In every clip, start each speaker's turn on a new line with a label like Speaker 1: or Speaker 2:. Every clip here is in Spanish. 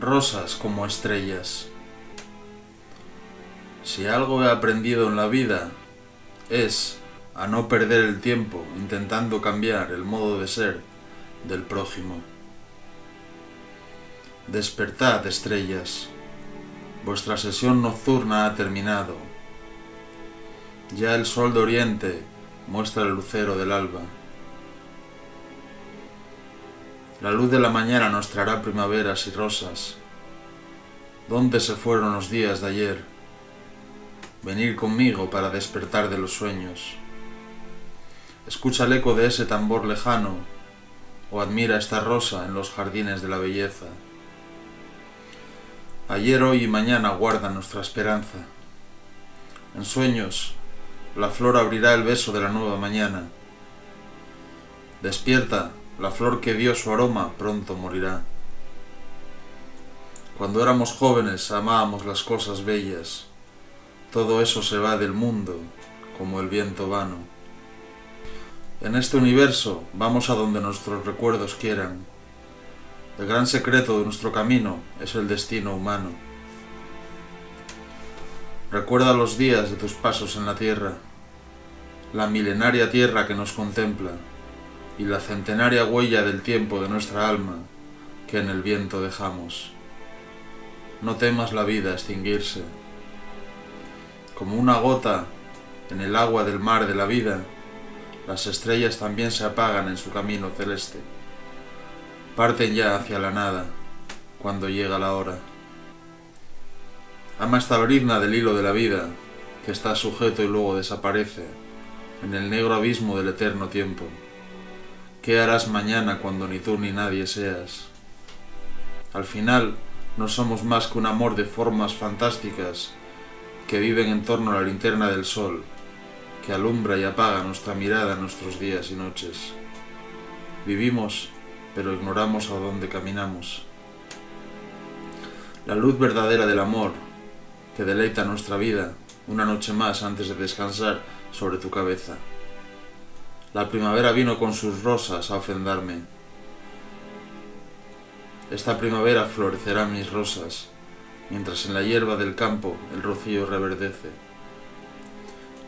Speaker 1: rosas como estrellas. Si algo he aprendido en la vida es a no perder el tiempo intentando cambiar el modo de ser del prójimo. Despertad, estrellas. Vuestra sesión nocturna ha terminado. Ya el sol de oriente muestra el lucero del alba. La luz de la mañana nos traerá primaveras y rosas. ¿Dónde se fueron los días de ayer? Venir conmigo para despertar de los sueños. Escucha el eco de ese tambor lejano o admira esta rosa en los jardines de la belleza. Ayer, hoy y mañana guarda nuestra esperanza. En sueños, la flor abrirá el beso de la nueva mañana. Despierta, la flor que dio su aroma pronto morirá. Cuando éramos jóvenes amábamos las cosas bellas. Todo eso se va del mundo como el viento vano. En este universo vamos a donde nuestros recuerdos quieran. El gran secreto de nuestro camino es el destino humano. Recuerda los días de tus pasos en la tierra, la milenaria tierra que nos contempla y la centenaria huella del tiempo de nuestra alma que en el viento dejamos. No temas la vida extinguirse. Como una gota en el agua del mar de la vida, las estrellas también se apagan en su camino celeste. Parten ya hacia la nada cuando llega la hora. Ama esta brizna del hilo de la vida que está sujeto y luego desaparece en el negro abismo del eterno tiempo. ¿Qué harás mañana cuando ni tú ni nadie seas? Al final, no somos más que un amor de formas fantásticas que viven en torno a la linterna del sol, que alumbra y apaga nuestra mirada en nuestros días y noches. Vivimos, pero ignoramos a dónde caminamos. La luz verdadera del amor, que deleita nuestra vida una noche más antes de descansar sobre tu cabeza. La primavera vino con sus rosas a ofendarme. Esta primavera florecerán mis rosas, mientras en la hierba del campo el rocío reverdece.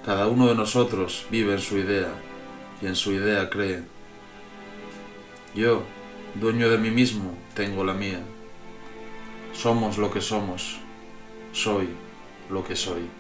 Speaker 1: Cada uno de nosotros vive en su idea y en su idea cree. Yo, dueño de mí mismo, tengo la mía. Somos lo que somos. Soy lo que soy.